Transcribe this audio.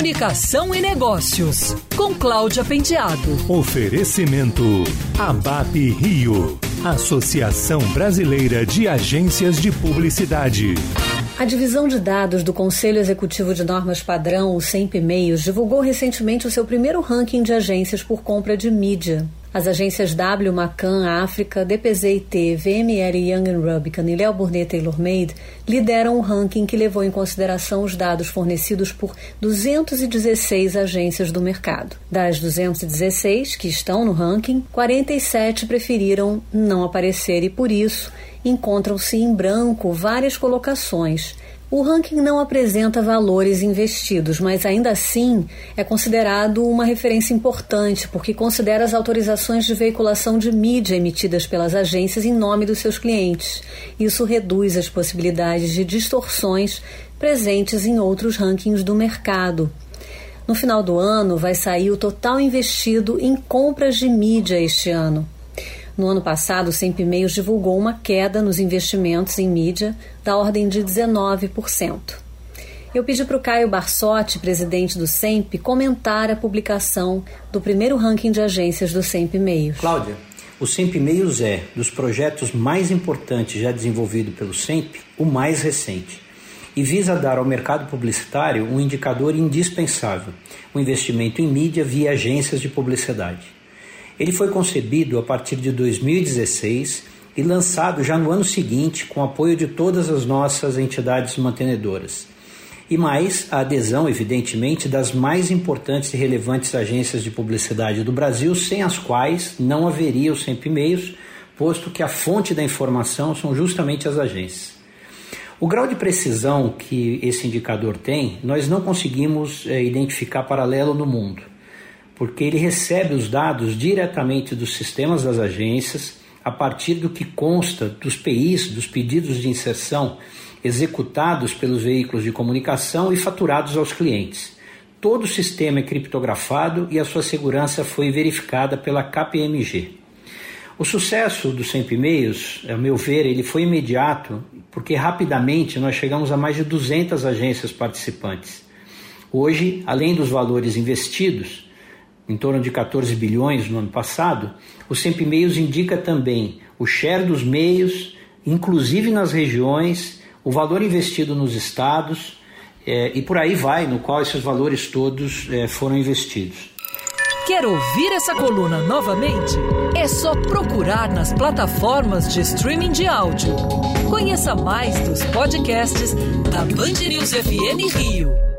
Comunicação e Negócios, com Cláudia Penteado. Oferecimento ABAP Rio, Associação Brasileira de Agências de Publicidade. A divisão de dados do Conselho Executivo de Normas Padrão, o SEMP Meios, divulgou recentemente o seu primeiro ranking de agências por compra de mídia. As agências W, Macan, África, DPZ-IT, VMR Young Rubicon e Léo Burnet Taylor Made lideram o ranking que levou em consideração os dados fornecidos por 216 agências do mercado. Das 216 que estão no ranking, 47 preferiram não aparecer e, por isso, encontram-se em branco várias colocações. O ranking não apresenta valores investidos, mas ainda assim é considerado uma referência importante porque considera as autorizações de veiculação de mídia emitidas pelas agências em nome dos seus clientes. Isso reduz as possibilidades de distorções presentes em outros rankings do mercado. No final do ano, vai sair o total investido em compras de mídia este ano. No ano passado, o Sempre Meios divulgou uma queda nos investimentos em mídia da ordem de 19%. Eu pedi para o Caio Barsotti, presidente do SEMP, comentar a publicação do primeiro ranking de agências do SEMP Meios. Cláudia, o SEMP Meios é, dos projetos mais importantes já desenvolvido pelo SEMP, o mais recente e visa dar ao mercado publicitário um indicador indispensável: o investimento em mídia via agências de publicidade. Ele foi concebido a partir de 2016 e lançado já no ano seguinte com apoio de todas as nossas entidades mantenedoras. E mais a adesão, evidentemente, das mais importantes e relevantes agências de publicidade do Brasil, sem as quais não haveria o Sempre Meios, posto que a fonte da informação são justamente as agências. O grau de precisão que esse indicador tem, nós não conseguimos é, identificar paralelo no mundo porque ele recebe os dados diretamente dos sistemas das agências a partir do que consta dos PIs, dos pedidos de inserção executados pelos veículos de comunicação e faturados aos clientes. Todo o sistema é criptografado e a sua segurança foi verificada pela KPMG. O sucesso do Sempre E-mails, a meu ver, ele foi imediato, porque rapidamente nós chegamos a mais de 200 agências participantes. Hoje, além dos valores investidos, em torno de 14 bilhões no ano passado, o Sempre Meios indica também o share dos meios, inclusive nas regiões, o valor investido nos estados é, e por aí vai, no qual esses valores todos é, foram investidos. Quer ouvir essa coluna novamente? É só procurar nas plataformas de streaming de áudio. Conheça mais dos podcasts da Band News FM Rio.